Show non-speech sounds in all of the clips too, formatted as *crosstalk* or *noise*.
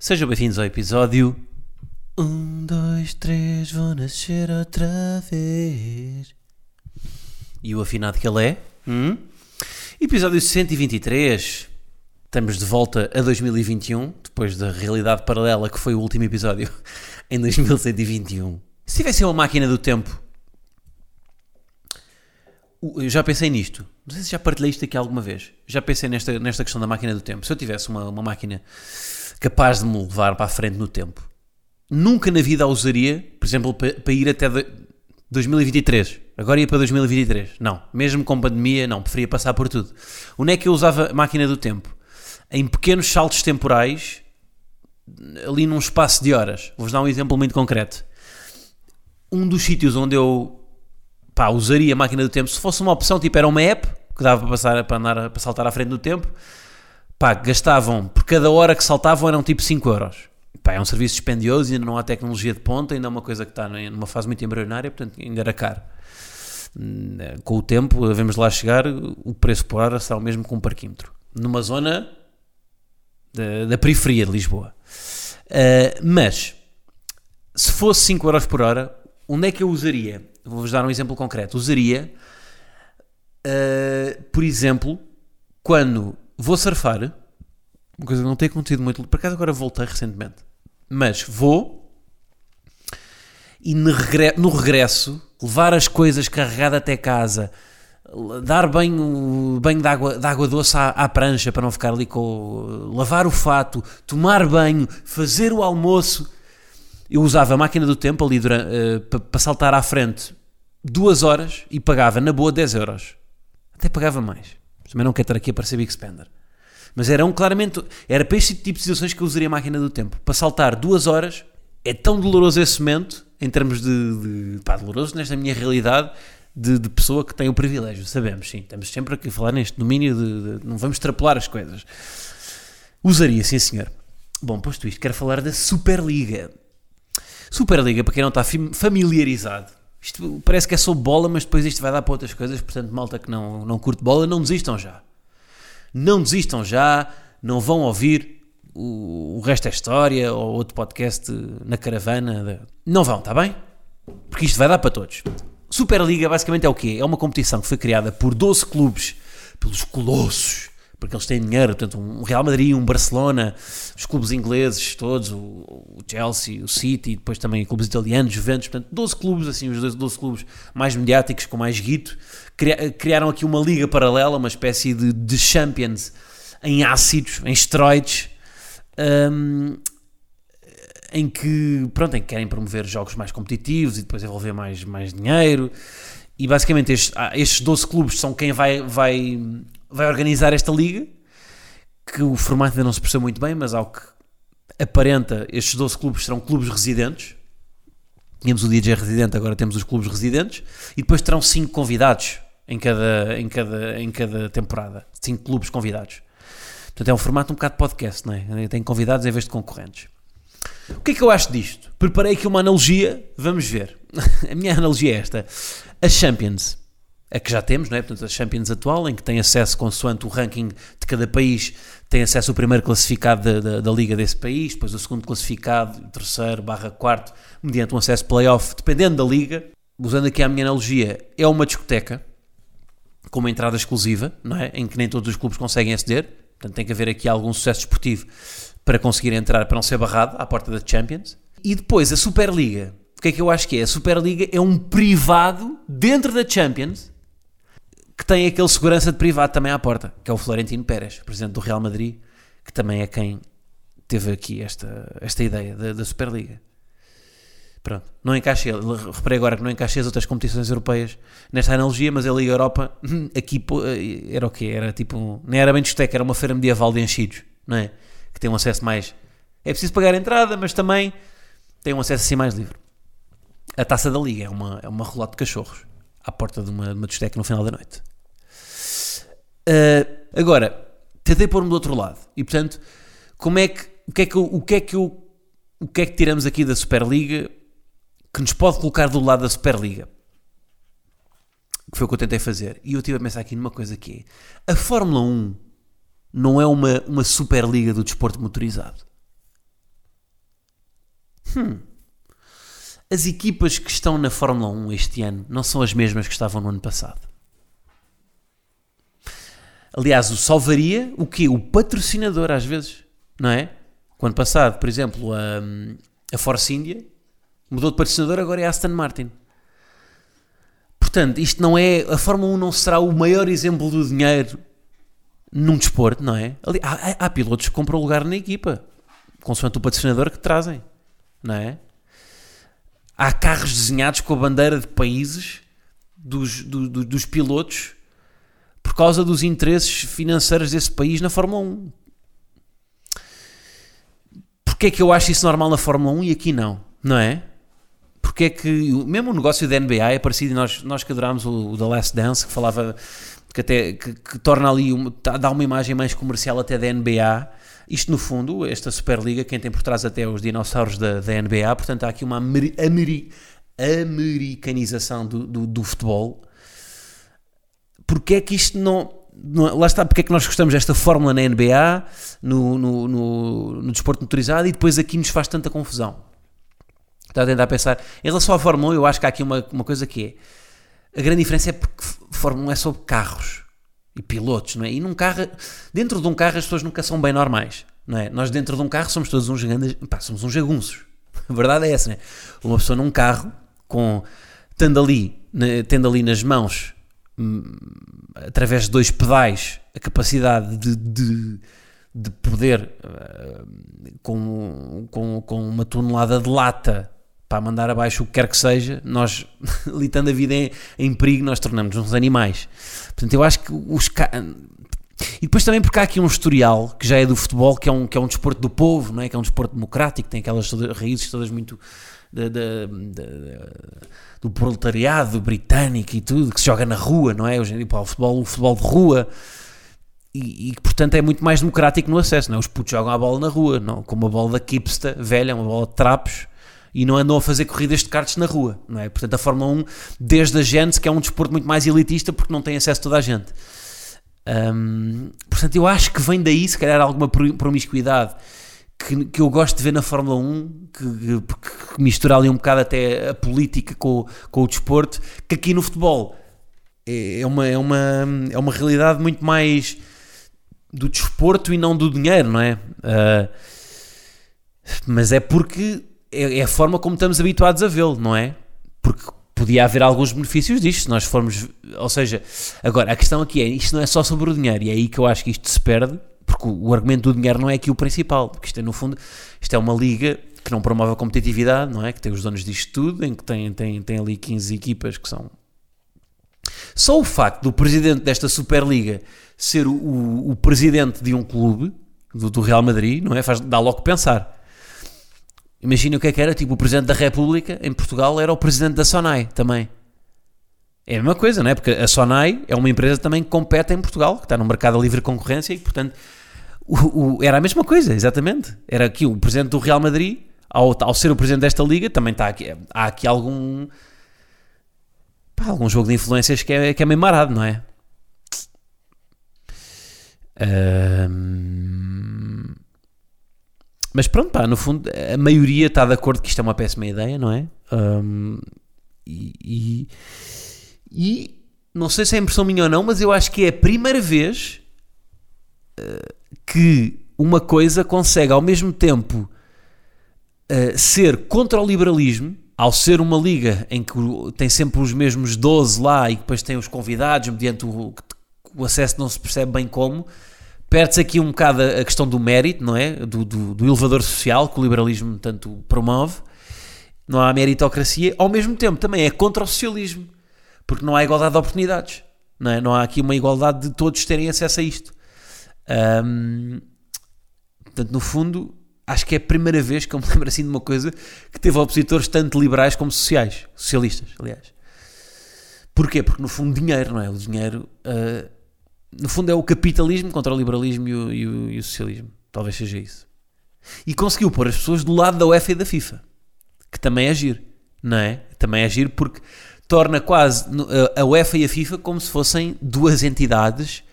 Sejam bem-vindos ao episódio. Um, dois, três, vou nascer outra vez. E o afinado que ele é? Hum? Episódio 123. Estamos de volta a 2021, depois da realidade paralela que foi o último episódio *laughs* em 2121. Se tivesse uma máquina do tempo eu já pensei nisto. Não sei se já partilhei isto aqui alguma vez. Já pensei nesta, nesta questão da máquina do tempo. Se eu tivesse uma, uma máquina capaz de me levar para a frente no tempo, nunca na vida a usaria, por exemplo, para, para ir até de, 2023. Agora ia para 2023. Não. Mesmo com pandemia, não. Preferia passar por tudo. Onde é que eu usava a máquina do tempo? Em pequenos saltos temporais, ali num espaço de horas. Vou-vos dar um exemplo muito concreto. Um dos sítios onde eu pá, usaria a máquina do tempo se fosse uma opção, tipo era uma app que dava para, passar, para, andar, para saltar à frente do tempo, pá, gastavam, por cada hora que saltavam eram tipo 5 euros. Pá, é um serviço dispendioso, ainda não há tecnologia de ponta, ainda é uma coisa que está numa fase muito embrionária, portanto ainda era caro. Hum, com o tempo, devemos lá chegar, o preço por hora será o mesmo que um parquímetro. Numa zona da, da periferia de Lisboa. Uh, mas, se fosse 5 euros por hora, onde é que eu usaria? Vou-vos dar um exemplo concreto. Usaria, uh, por exemplo, quando vou surfar, uma coisa que não tem acontecido muito, por acaso agora voltei recentemente, mas vou e no, regresso levar as coisas carregadas até casa, dar banho, banho de, água, de água doce à, à, prancha para não ficar ali com. lavar o fato, tomar banho, fazer o almoço. Eu usava a máquina do tempo ali uh, eh, para saltar à frente duas horas e pagava na boa 10 euros. Até pagava mais. Também não quero estar aqui a parecer Big Spender. Mas era um claramente. Era para este tipo de situações que eu usaria a máquina do tempo. Para saltar duas horas é tão doloroso esse momento, em termos de. de pá, doloroso nesta minha realidade de, de, pessoa que tem o privilégio. Sabemos, sim. Estamos sempre aqui a falar neste domínio de, de. não vamos extrapolar as coisas. Usaria, sim senhor. Bom, posto isto, quero falar da Superliga. Superliga, para quem não está familiarizado, isto parece que é só bola, mas depois isto vai dar para outras coisas. Portanto, malta que não, não curte bola, não desistam já. Não desistam já, não vão ouvir o, o resto da história ou outro podcast na caravana. Não vão, está bem? Porque isto vai dar para todos. Superliga basicamente é o quê? É uma competição que foi criada por 12 clubes, pelos colossos porque eles têm dinheiro, portanto, um Real Madrid, um Barcelona, os clubes ingleses todos, o, Chelsea, o City, depois também clubes italianos, Juventus, portanto, 12 clubes, assim, os 12 clubes mais mediáticos, com mais guito, criaram aqui uma liga paralela, uma espécie de, de Champions em ácidos, em esteroides, um, em que, pronto, em que querem promover jogos mais competitivos e depois envolver mais, mais dinheiro, e basicamente estes, ah, estes 12 clubes são quem vai, vai vai organizar esta liga, que o formato ainda não se percebeu muito bem, mas ao que aparenta, estes 12 clubes serão clubes residentes. Tínhamos o DJ residente, agora temos os clubes residentes, e depois terão 5 convidados em cada, em, cada, em cada temporada. 5 clubes convidados. Portanto, é um formato um bocado podcast, não é? Tem convidados em vez de concorrentes. O que é que eu acho disto? Preparei aqui uma analogia, vamos ver. *laughs* A minha analogia é esta. A Champions a que já temos, não é? Portanto, a Champions atual, em que tem acesso, consoante o ranking de cada país, tem acesso o primeiro classificado da, da, da liga desse país, depois o segundo classificado, o terceiro barra quarto, mediante um acesso playoff, dependendo da liga. Usando aqui a minha analogia, é uma discoteca com uma entrada exclusiva, não é? Em que nem todos os clubes conseguem aceder. Portanto, tem que haver aqui algum sucesso esportivo para conseguir entrar, para não ser barrado à porta da Champions. E depois a Superliga. O que é que eu acho que é? A Superliga é um privado dentro da Champions que tem aquele segurança de privado também à porta, que é o Florentino Pérez, presidente do Real Madrid, que também é quem teve aqui esta, esta ideia da, da Superliga. Pronto, não encaixei, reparei agora que não encaixei as outras competições europeias nesta analogia, mas a Liga Europa *clears throat* aqui era o quê? Era tipo, não era bem discoteca, era uma feira medieval de enchidos, não é? que têm um acesso mais. É preciso pagar a entrada, mas também têm um acesso assim mais livre. A taça da Liga é uma, é uma rolota de cachorros à porta de uma, de uma discoteca no final da noite. Uh, agora, tentei pôr-me do outro lado e, portanto, como é que, o, que é que o, que é que o que é que tiramos aqui da Superliga que nos pode colocar do lado da Superliga? Que foi o que eu tentei fazer. E eu estive a pensar aqui numa coisa que é: a Fórmula 1 não é uma, uma Superliga do desporto motorizado. Hum. As equipas que estão na Fórmula 1 este ano não são as mesmas que estavam no ano passado. Aliás, o salvaria o quê? O patrocinador, às vezes, não é? Quando passado, por exemplo, a, a Force India mudou de patrocinador, agora é a Aston Martin. Portanto, isto não é. A Fórmula 1 não será o maior exemplo do dinheiro num desporto, não é? Ali, há, há, pilotos que compram lugar na equipa, consoante o patrocinador que trazem, não é? Há carros desenhados com a bandeira de países dos, do, do, dos pilotos por causa dos interesses financeiros desse país na Fórmula 1. Porquê é que eu acho isso normal na Fórmula 1 e aqui não? Não é? Porque é que, mesmo o negócio da NBA é parecido, nós, nós que adorámos o, o The Last Dance, que falava, que até, que, que torna ali, uma, dá uma imagem mais comercial até da NBA, isto, no fundo, esta Superliga, quem tem por trás até os dinossauros da, da NBA, portanto, há aqui uma ameri, ameri, americanização do, do, do, futebol. Porque é que isto não, não. Lá está, porque é que nós gostamos desta fórmula na NBA, no, no, no, no desporto motorizado, e depois aqui nos faz tanta confusão. Está a tentar pensar. Em relação à Fórmula 1, eu acho que há aqui uma, uma coisa que é. A grande diferença é porque Fórmula 1 é sobre carros e pilotos, não é? E num carro, dentro de um carro as pessoas nunca são bem normais, não é? Nós dentro de um carro somos todos uns grandes, pá, somos uns jagunços. *laughs* A verdade é essa, não é? Uma pessoa num carro com tendo ali, tendo ali nas mãos através de dois pedais a capacidade de, de, de poder uh, com, com, com uma tonelada de lata para mandar abaixo o que quer que seja, nós, *laughs* litando a vida em, em perigo, nós tornamos-nos uns animais. Portanto, eu acho que os. E depois também porque há aqui um historial que já é do futebol, que é um, que é um desporto do povo, não é? que é um desporto democrático, tem aquelas raízes todas muito. De, de, do proletariado britânico e tudo, que se joga na rua, não é? Hoje em dia, pá, o, futebol, o futebol de rua. E, e, portanto é muito mais democrático no acesso, não é? Os putos jogam a bola na rua, não? como a bola da Kipsta, velha, uma bola de trapos, e não andam a fazer corridas de karts na rua, não é? Portanto, a Fórmula 1, desde a gente, que é um desporto muito mais elitista porque não tem acesso a toda a gente. Um, portanto, eu acho que vem daí, se calhar, alguma promiscuidade que, que eu gosto de ver na Fórmula 1, que, que, que mistura ali um bocado até a política com, com o desporto, que aqui no futebol é, é uma, é, uma, é uma realidade muito mais do desporto e não do dinheiro, não é? Uh, mas é porque é, é, a forma como estamos habituados a vê-lo, não é? Porque podia haver alguns benefícios disto, se nós formos. Ou seja, agora, a questão aqui é: isto não é só sobre o dinheiro, e é aí que eu acho que isto se perde, porque o, o argumento do dinheiro não é aqui o principal, porque isto é, no fundo, isto é uma liga que não promove a competitividade, não é? Que tem os donos disto tudo, em que tem, tem, tem ali 15 equipas que são. Só o facto do presidente desta Superliga ser o, o, o presidente de um clube, do, do Real Madrid, não é? Faz, dá logo pensar. Imagina o que é que era, tipo, o Presidente da República em Portugal era o Presidente da Sonai também. É a mesma coisa, não é? Porque a Sonai é uma empresa também que compete em Portugal, que está no mercado de livre concorrência e, portanto, o, o, era a mesma coisa, exatamente. Era aqui o Presidente do Real Madrid, ao, ao ser o Presidente desta Liga, também está aqui, há aqui algum... Pá, algum jogo de influências que é, que é meio marado, não é? Um... Mas pronto, pá, no fundo, a maioria está de acordo que isto é uma péssima ideia, não é? Um, e, e, e, não sei se é impressão minha ou não, mas eu acho que é a primeira vez uh, que uma coisa consegue ao mesmo tempo uh, ser contra o liberalismo, ao ser uma liga em que tem sempre os mesmos 12 lá e depois tem os convidados, mediante o, o acesso não se percebe bem como Perde-se aqui um bocado a questão do mérito, não é? Do, do, do, elevador social que o liberalismo tanto promove. Não há meritocracia. Ao mesmo tempo, também é contra o socialismo, porque não há igualdade de oportunidades. Não, é? não há aqui uma igualdade de todos terem acesso a isto. Um, Portanto, no fundo, acho que é a primeira vez que eu me *laughs* lembro assim de uma coisa que teve opositores tanto liberais como sociais, socialistas, aliás. Porquê? Porque no fundo dinheiro, não é? O dinheiro, uh, no fundo é o capitalismo contra o liberalismo e o, e, o, e o, socialismo. Talvez seja isso. E conseguiu pôr as pessoas do lado da UEFA e da FIFA, que também é agir, não é? Também é agir porque torna quase a UEFA e a FIFA como se fossem duas entidades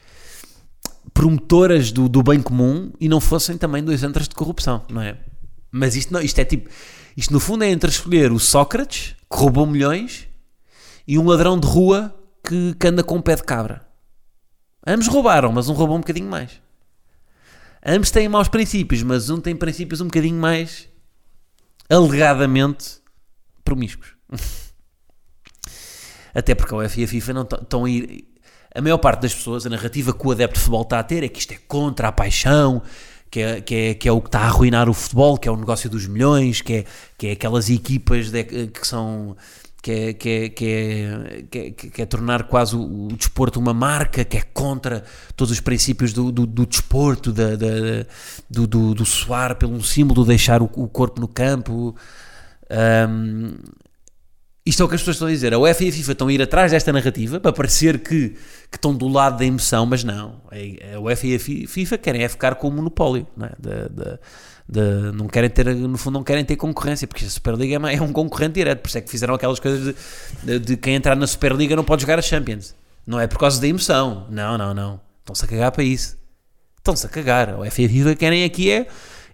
promotoras do, do bem comum e não fossem também dois antros de corrupção, não é? Mas isto, não, isto é tipo, isto no fundo é entre escolher o Sócrates, que roubou milhões, e um ladrão de rua que, que anda com um pé de cabra. Ambos roubaram, mas um roubou um bocadinho mais. Ambos têm maus princípios, mas um tem princípios um bocadinho mais alegadamente promíscuos. *laughs* Até porque a UEFA e a FIFA não estão a ir. A maior parte das pessoas, a narrativa que o adepto de futebol está a ter é que isto é contra a paixão, que é, que é, que é o que está a arruinar o futebol, que é o negócio dos milhões, que é, que é aquelas equipas de, que são. Que é, que, é, que, é, que, é, que é tornar quase o, o, desporto uma marca, que é contra todos os princípios do, do, do desporto, da, da, do, do, do suar pelo símbolo, deixar o, o corpo no campo. Um, isto é o que as pessoas estão a dizer. A UEFA e a FIFA estão a ir atrás desta narrativa para parecer que, que estão do lado da emoção, mas não. A UEFA e a FIFA querem é ficar com o monopólio. Não, é? de, de, de, não querem ter, no fundo, não querem ter concorrência, porque a Superliga é um concorrente direto. Por isso é que fizeram aquelas coisas de, de, quem entrar na Superliga não pode jogar a Champions. Não é por causa da emoção. Não, não, não. Estão-se a cagar para isso. Estão-se a cagar. A UEFA e a FIFA querem aqui é,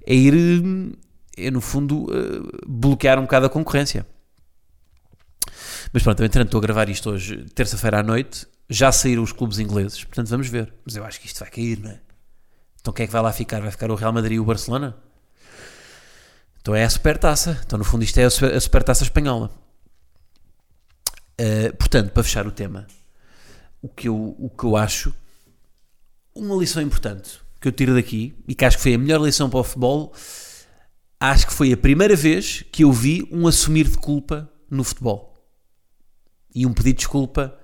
é ir, é, no fundo, eh, bloquear um bocado a concorrência. Mas pronto, entretanto estou a gravar isto hoje, terça-feira à noite, já saíram os clubes ingleses, portanto vamos ver. Mas eu acho que isto vai cair, não é? Então quem é que vai lá ficar? Vai ficar o Real Madrid e o Barcelona? Então é a supertaça. Então no fundo isto é a supertaça espanhola. Uh, portanto, para fechar o tema, o que, eu, o que eu acho, uma lição importante que eu tiro daqui, e que acho que foi a melhor lição para o futebol, acho que foi a primeira vez que eu vi um assumir de culpa no futebol e um pedido de desculpa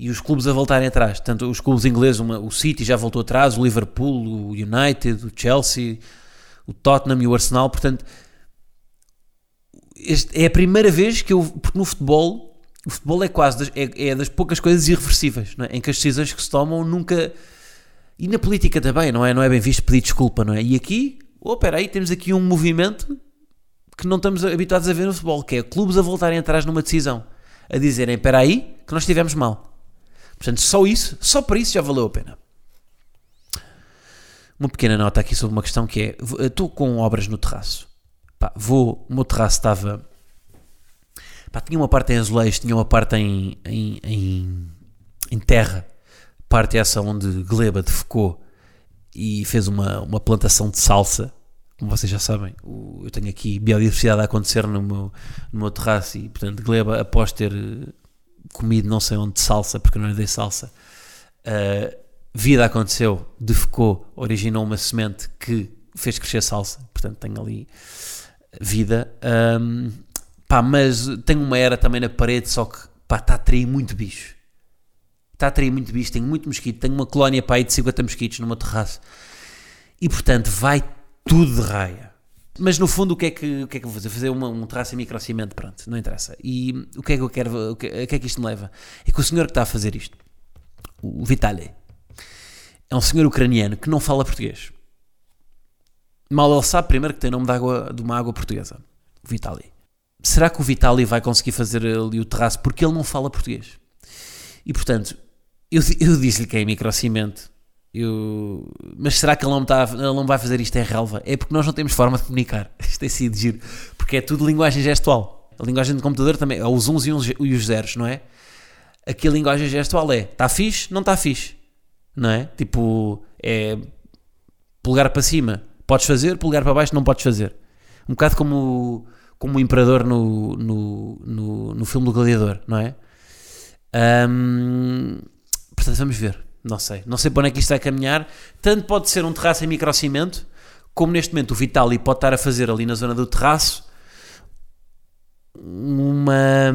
e os clubes a voltarem atrás. Tanto os clubes ingleses, uma, o City já voltou atrás, o Liverpool, o United, o Chelsea, o Tottenham e o Arsenal. Portanto, este é a primeira vez que eu. Porque no futebol, o futebol é quase das, é, é das poucas coisas irreversíveis, é? em que as decisões que se tomam nunca. E na política também, não é? Não é bem visto pedir desculpa, não é? E aqui, oh, espera aí, temos aqui um movimento que não estamos habituados a ver no futebol, que é clubes a voltarem atrás numa decisão a dizerem: espera aí, que nós estivemos mal. Portanto, só isso, só para isso já valeu a pena. Uma pequena nota aqui sobre uma questão que é: estou com obras no terraço. Pá, vou, o meu terraço estava. Pá, tinha uma parte em azulejo, tinha uma parte em, em, em, em terra, parte essa onde Gleba defecou e fez uma, uma plantação de salsa vocês já sabem, eu tenho aqui biodiversidade a acontecer no meu, no meu terraço e, portanto, Gleba, após ter eh, comido não sei onde de salsa, porque não lhe dei salsa, uh, vida aconteceu, defecou, originou uma semente que fez crescer salsa, portanto, tenho ali vida. Um, pá, mas tenho uma era também na parede, só que pá, está a atrair muito bicho. Está a atrair muito bicho, tenho muito mosquito, tenho uma colónia pá, aí de 50 mosquitos no meu terraço. E portanto vai tudo de raia. Mas no fundo, o que é que, o que, é que vou fazer? Fazer uma, um traço em microcimento, pronto, não interessa. E o que é que eu quero, o que, a que é que isto me leva? É que o senhor que está a fazer isto, o Vitaly, é um senhor ucraniano que não fala português. Mal ele sabe primeiro que tem nome de, água, de uma água portuguesa. O Vitaly. Será que o Vitaly vai conseguir fazer ali o terraço porque ele não fala português? E portanto, eu, eu disse-lhe que é em microcimento eu... Mas será que ele não, está, ele não vai fazer isto em relva? É porque nós não temos forma de comunicar. *laughs* Isto é sido giro. Porque é tudo linguagem gestual. A linguagem de computador também é os uns e os zeros, não é? Aqui a linguagem gestual é está fixe, não está fixe. Não é? Tipo, é polegar para cima, podes fazer, polegar para baixo, não podes fazer. Um bocado como, como o Imperador no, no, no, no filme do Gladiador, não é? Portanto, vamos ver. Não sei. Não sei para onde é que isto vai caminhar. Tanto pode ser um terraço em microcimento, como neste momento o Vitali pode estar a fazer ali na zona do terraço uma,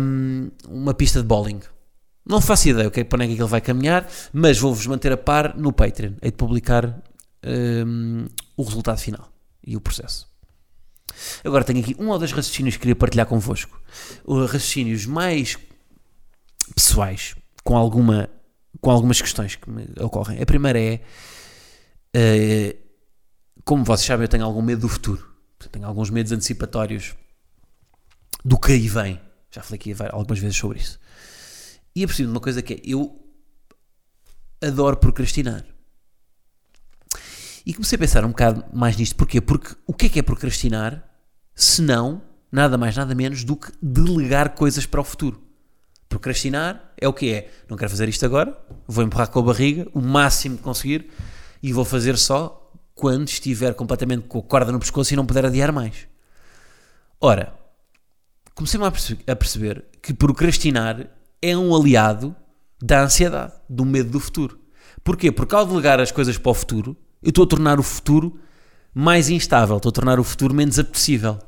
uma pista de bowling. Não faço ideia okay, para onde é que ele vai caminhar, mas vou-vos manter a par no Patreon. Hei de publicar um, o resultado final. e o processo. Agora tenho aqui um ou dois raciocínios que queria partilhar convosco. Raciocínios mais pessoais, com, alguma, com algumas questões que me ocorrem. A primeira é, uh, como vocês sabem, eu tenho algum medo do futuro. Tenho alguns medos antecipatórios do que aí vem. Já falei aqui algumas vezes sobre isso. E preciso de uma coisa que é, eu adoro procrastinar. E comecei a pensar um bocado mais nisto. Porquê? Porque o que é que é procrastinar se não nada mais, nada menos do que delegar coisas para o futuro? Procrastinar é o que é. Não quero fazer isto agora, vou empurrar com a barriga o máximo que conseguir e vou fazer só quando estiver completamente com a corda no pescoço e não puder adiar mais. Ora, comecei-me a perceber que procrastinar é um aliado da ansiedade, do medo do futuro. Porquê? Porque ao delegar as coisas para o futuro, eu estou a tornar o futuro mais instável, estou a tornar o futuro menos apetecível.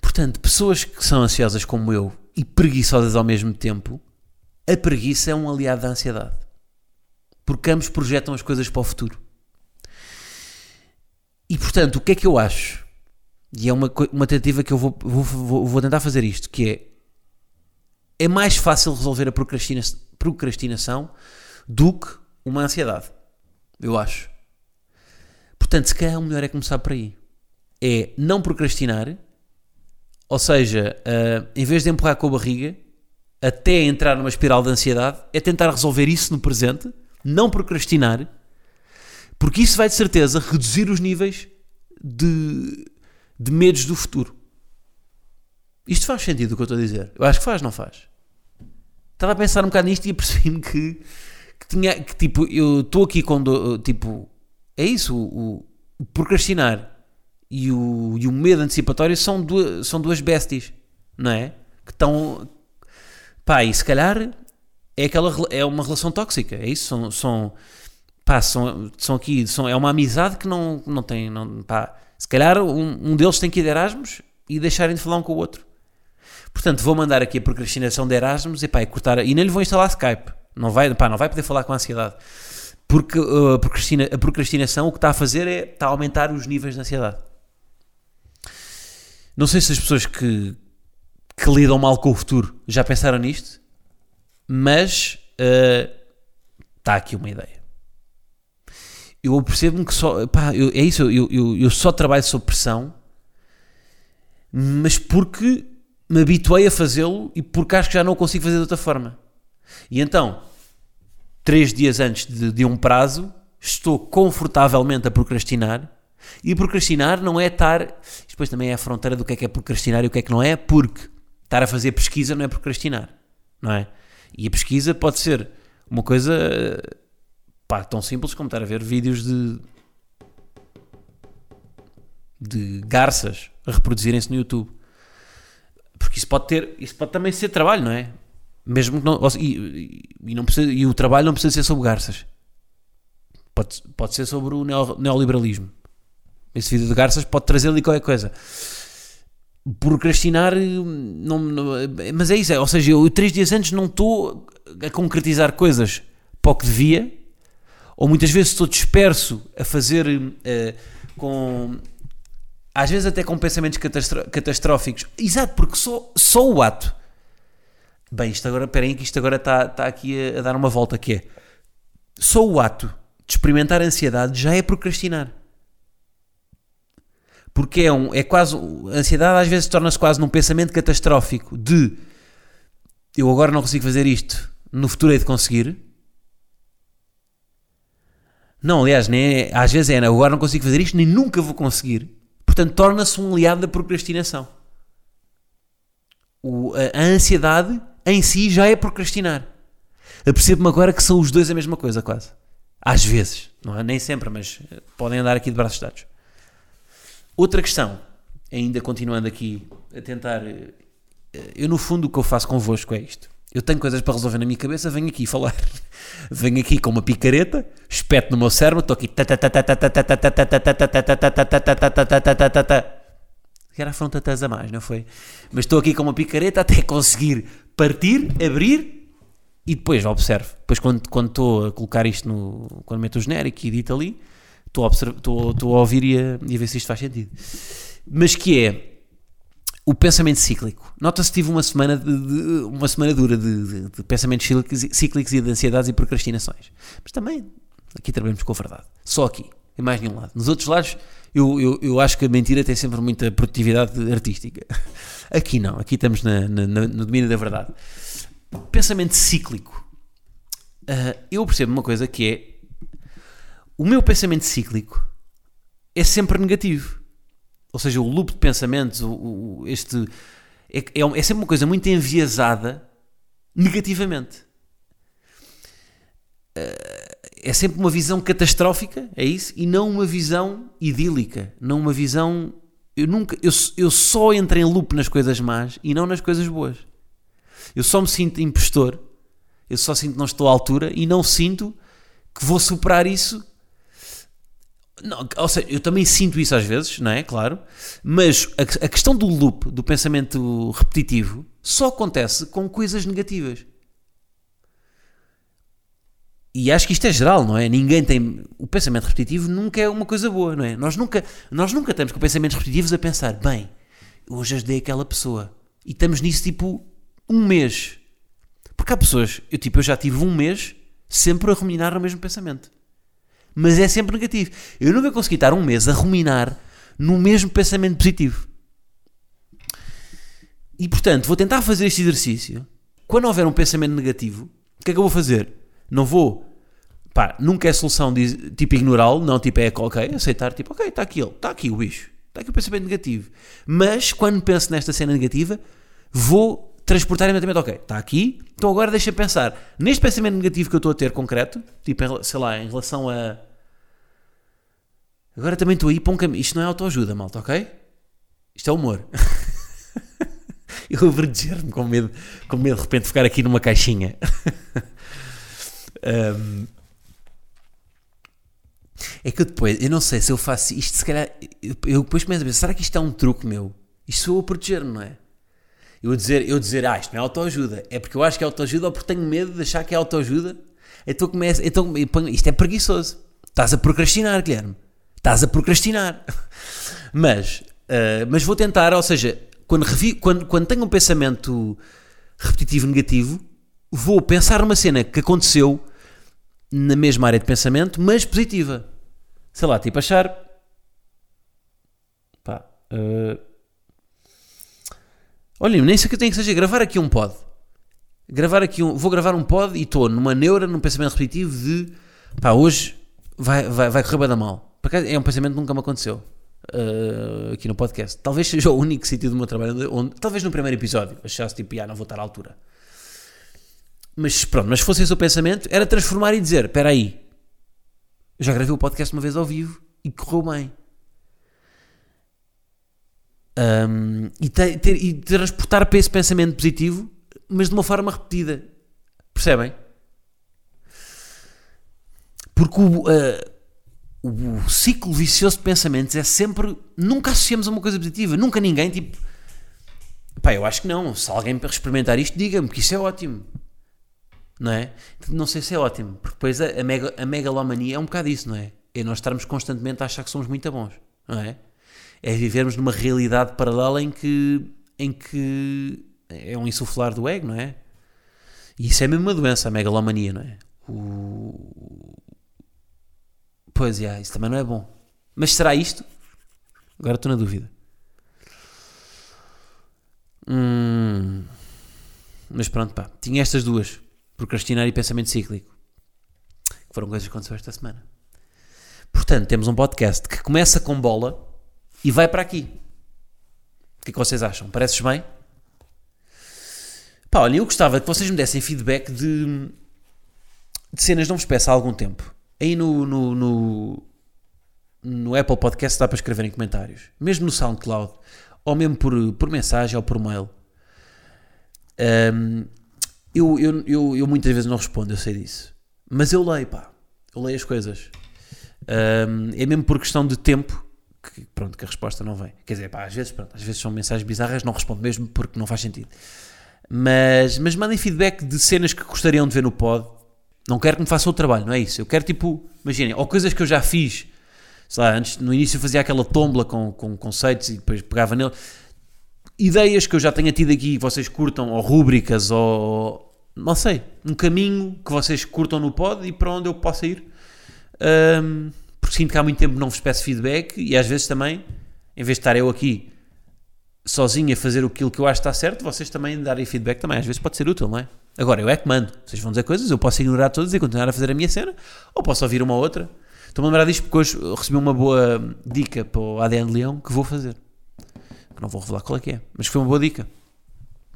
Portanto, pessoas que são ansiosas como eu e preguiçosas ao mesmo tempo, a preguiça é um aliado da ansiedade. Porque ambos projetam as coisas para o futuro. E portanto, o que é que eu acho? E é uma, uma tentativa que eu vou, vou, vou tentar fazer isto, que é é mais fácil resolver a procrastina, procrastinação do que uma ansiedade. Eu acho. Portanto, se calhar o melhor é começar por aí. É não procrastinar, ou seja, uh, em vez de empurrar com a barriga até entrar numa espiral de ansiedade, é tentar resolver isso no presente, não procrastinar, porque isso vai de certeza reduzir os níveis de, de medos do futuro. Isto faz sentido o que eu estou a dizer? Eu acho que faz, não faz? Estava a pensar um bocado nisto e percebi-me que que tinha que tipo, eu estou aqui com do, tipo, é isso, o, o procrastinar e o, e o medo antecipatório são duas, são duas besties, não é? Que estão, pá, e se calhar é aquela é uma relação tóxica, é isso, são, são pá, são, são aqui, são, é uma amizade que não, não tem, não, pá, se calhar um, um deles tem que ir de Erasmus e deixarem de falar um com o outro. Portanto, vou mandar aqui a procrastinação de Erasmus e pá, e cortar, e nem lhe vou instalar Skype. Não vai, pá, não vai poder falar com ansiedade. Porque uh, a, procrastina, a procrastinação o que está a fazer é está a aumentar os níveis de ansiedade. Não sei se as pessoas que, que lidam mal com o futuro já pensaram nisto, mas uh, está aqui uma ideia. Eu percebo-me que só. Pá, eu, é isso, eu, eu, eu só trabalho sob pressão, mas porque me habituei a fazê-lo e porque acho que já não o consigo fazer de outra forma. E então, três dias antes de, de um prazo, estou confortavelmente a procrastinar. E procrastinar não é estar. Depois também é a fronteira do que é que é procrastinar e o que é que não é, porque estar a fazer pesquisa não é procrastinar, não é? E a pesquisa pode ser uma coisa pá, tão simples como estar a ver vídeos de. de garças a reproduzirem-se no YouTube. Porque isso pode ter. Isso pode também ser trabalho, não é? Mesmo que não. E, e, não precisa, e o trabalho não precisa ser sobre garças. Pode, pode ser sobre o neoliberalismo. Esse vídeo de garças pode trazer ali qualquer coisa. Procrastinar. Não, não, mas é isso. É, ou seja, eu três dias antes não estou a concretizar coisas para o que devia. Ou muitas vezes estou disperso a fazer uh, com. Às vezes até com pensamentos catastróficos. Exato, porque só, só o ato Bem, isto agora, esperem que isto agora está, está aqui a, a, dar uma volta, que é, só o ato de experimentar ansiedade já é procrastinar. Porque é, um, é quase, a ansiedade às vezes torna-se quase num pensamento catastrófico de, eu agora não consigo fazer isto, no futuro hei de conseguir. Não, aliás, nem é, às vezes é, agora não consigo fazer isto, nem nunca vou conseguir. Portanto, torna-se um aliado da procrastinação. O, a, a ansiedade em si já é procrastinar. Apercebo-me agora que são os dois a mesma coisa, quase. Às vezes, não é? Nem sempre, mas eh, podem andar aqui de braços dados. Outra questão, ainda continuando aqui a tentar. Eh, eu, no fundo, o que eu faço convosco é isto. Eu tenho coisas para resolver na minha cabeça, venho aqui falar. Venho aqui com uma picareta, espeto no meu cérebro, estou aqui que era foram tantas a mais, não foi? Mas estou aqui com uma picareta até conseguir partir, abrir e depois observo. Depois quando, quando estou a colocar isto no... quando meto o genérico e edito ali, estou a, a ouvir e a, e a ver se isto faz sentido. Mas que é o pensamento cíclico. Nota-se que tive uma semana, de, de- uma semana dura de, de- de pensamentos cíclicos, cíclicos e de ansiedades e procrastinações. Mas também, aqui trabalhamos com a verdade. Só aqui, em mais nenhum lado. Nos outros lados, eu, eu, eu acho que a mentira tem sempre muita produtividade artística. *laughs* Aqui não, aqui estamos na- na- na- no domínio da verdade. Pensamento cíclico. Ah, eu percebo uma coisa que é o meu pensamento cíclico é sempre negativo. Ou seja, o loop de pensamentos, o, o- este é, é, é sempre uma coisa muito enviesada negativamente. Ah, é sempre uma visão catastrófica, é isso, e não uma visão idílica, não uma visão. Eu nunca, eu, eu só entro em loop nas coisas más e não nas coisas boas. Eu só me sinto impostor, eu só sinto que não estou à altura e não sinto que vou superar isso não, ou seja, eu também sinto isso às vezes, não é? Claro. Mas a, a questão do loop, do pensamento repetitivo, só acontece com coisas negativas. E acho que isto é geral, não é? Ninguém tem. O pensamento repetitivo nunca é uma coisa boa, não é? Nós nunca, nós nunca estamos com pensamentos repetitivos a pensar, bem, hoje ajudei aquela pessoa. E estamos nisso tipo um mês. Porque há pessoas, eu tipo, eu já tive um mês sempre a ruminar no mesmo pensamento mas é sempre negativo. Eu nunca consegui estar um mês a ruminar no mesmo pensamento positivo. E portanto, vou tentar fazer este exercício. Quando houver um pensamento negativo, o que é que eu vou fazer? Não vou. Pá, nunca é solução de tipo ignorá-lo, não tipo é ok, aceitar, tipo ok, está aqui ele, está aqui o bicho, está aqui o pensamento negativo. Mas quando penso nesta cena negativa, vou transportar imediatamente, ok, está aqui, então agora deixa pensar neste pensamento negativo que eu estou a ter concreto, tipo, sei lá, em relação a. Agora também estou aí para um caminho. Isto não é autoajuda, malta, ok? Isto é humor. *laughs* eu verdejar-me com medo, com medo de repente ficar aqui numa caixinha. *laughs* Ahm, é que eu depois, eu não sei se eu faço isto, se calhar, eu, eu depois começo a pensar, será que isto é um truque meu? Isto sou eu a proteger-me, não é? Eu dizer, eu dizer, ah, isto não é autoajuda, é porque eu acho que é autoajuda ou porque tenho medo de achar que é autoajuda, então começo, então isto é preguiçoso. Estás a procrastinar, Guilherme. Estás a procrastinar. *laughs* Mas, ah, mas vou tentar, ou seja, quando, revi, quando, quando tenho um pensamento repetitivo negativo, vou pensar numa cena que aconteceu na mesma área de pensamento, mas positiva. Sei lá, tipo achar. Pá. ah, Olhem, nem sei que eu tenho que seja gravar aqui um pod. Gravar aqui um. Vou gravar um pod e estou numa neura, num pensamento repetitivo de pá, hoje vai, vai, vai correr bem da mal. É um pensamento que nunca me aconteceu uh, aqui no podcast. Talvez seja o único sítio do meu trabalho onde, talvez no primeiro episódio, achasse tipo, ah, não vou estar à altura. Mas pronto, mas se fosse esse o pensamento, era transformar e dizer: espera aí, já gravei o podcast uma vez ao vivo e correu bem. Um, e, te- ter- e transportar para esse pensamento positivo, mas de uma forma repetida. Percebem? Porque o, uh, o ciclo vicioso de pensamentos é sempre. Nunca associamos a uma coisa positiva. Nunca ninguém, tipo. Pá, eu acho que não. Se alguém para experimentar isto, diga-me que isso é ótimo. Não é? Não sei se é ótimo. Porque depois a, a, mega, a megalomania é um bocado isso, não é? É nós estarmos constantemente a achar que somos muito bons. Não é? É vivermos numa realidade paralela em que, em que é um insuflar do ego, não é? E isso é mesmo uma doença, a megalomania, não é? O... Pois é, isso também não é bom. Mas será isto? Agora estou na dúvida. Hum... Mas pronto, pá. Tinha estas duas: procrastinar e pensamento cíclico. Que foram coisas que aconteceram esta semana. Portanto, temos um podcast que começa com bola e vai para aqui. O que é que vocês acham? Pareces bem? Pá, olha, eu gostava que vocês me dessem feedback de, de cenas não vos peço há algum tempo. Aí no, no, no, no Apple Podcast dá para escrever em comentários. Mesmo no SoundCloud. Ou mesmo por, por mensagem ou por mail. Um, eu, eu, eu, eu muitas vezes não respondo, eu sei disso. Mas eu leio, pá. Eu leio as coisas. Um, é mesmo por questão de tempo que, pronto, que a resposta não vem. Quer dizer, pá, às vezes, pronto, às vezes são mensagens bizarras, não respondo mesmo porque não faz sentido. Mas, mas mandem feedback de cenas que gostariam de ver no pod. Não quero que me façam o trabalho, não é isso. Eu quero tipo, imaginem, ou coisas que eu já fiz sei lá, antes, no início fazia aquela tombla com, com conceitos e depois pegava nele. Ideias que eu já tenha tido aqui, vocês curtam, ou rúbricas, ou não sei, um caminho que vocês curtam no pod e para onde eu possa ir. Um, porque sinto que há muito tempo não vos peço feedback e às vezes também, em vez de estar eu aqui sozinho a fazer aquilo que eu acho que está certo, vocês também darem feedback também, às vezes pode ser útil, não é? Agora, eu é que mando. Vocês vão dizer coisas, eu posso ignorar todas e continuar a fazer a minha cena, ou posso ouvir uma outra. Estou-me a lembrar disto porque hoje recebi uma boa dica para o ADN Leão que vou fazer. Que não vou revelar qual é que é, mas foi uma boa dica.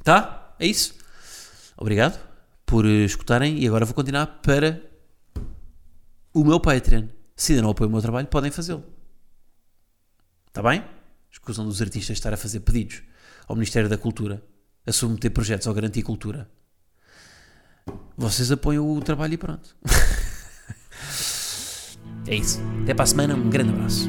Tá? É isso. Obrigado por escutarem e agora vou continuar para o meu Patreon. Se ainda não apoiam o meu trabalho, podem fazê-lo. Está bem? Escusam dos artistas estar a fazer pedidos ao Ministério da Cultura, a submeter projetos ao Garantia Cultura. Vocês apoiam o trabalho e pronto. *laughs* é isso. Até para a semana. Um grande abraço.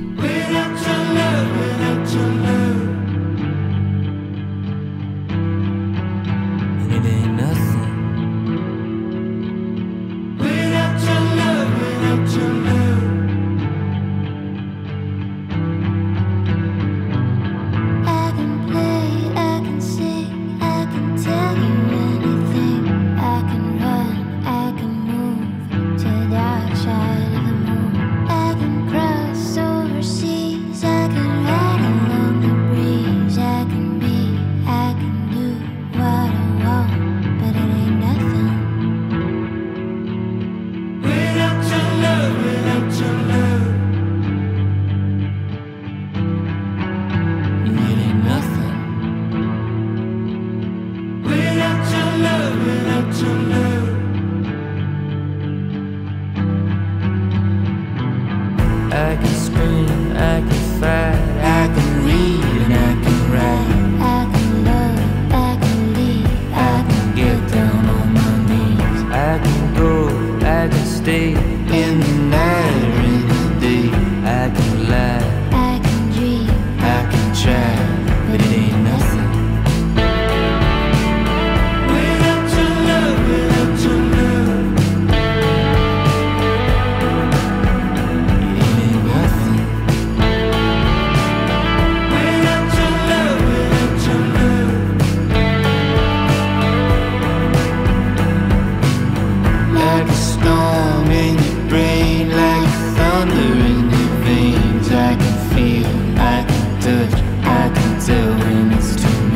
I can scream, I can fight,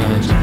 manage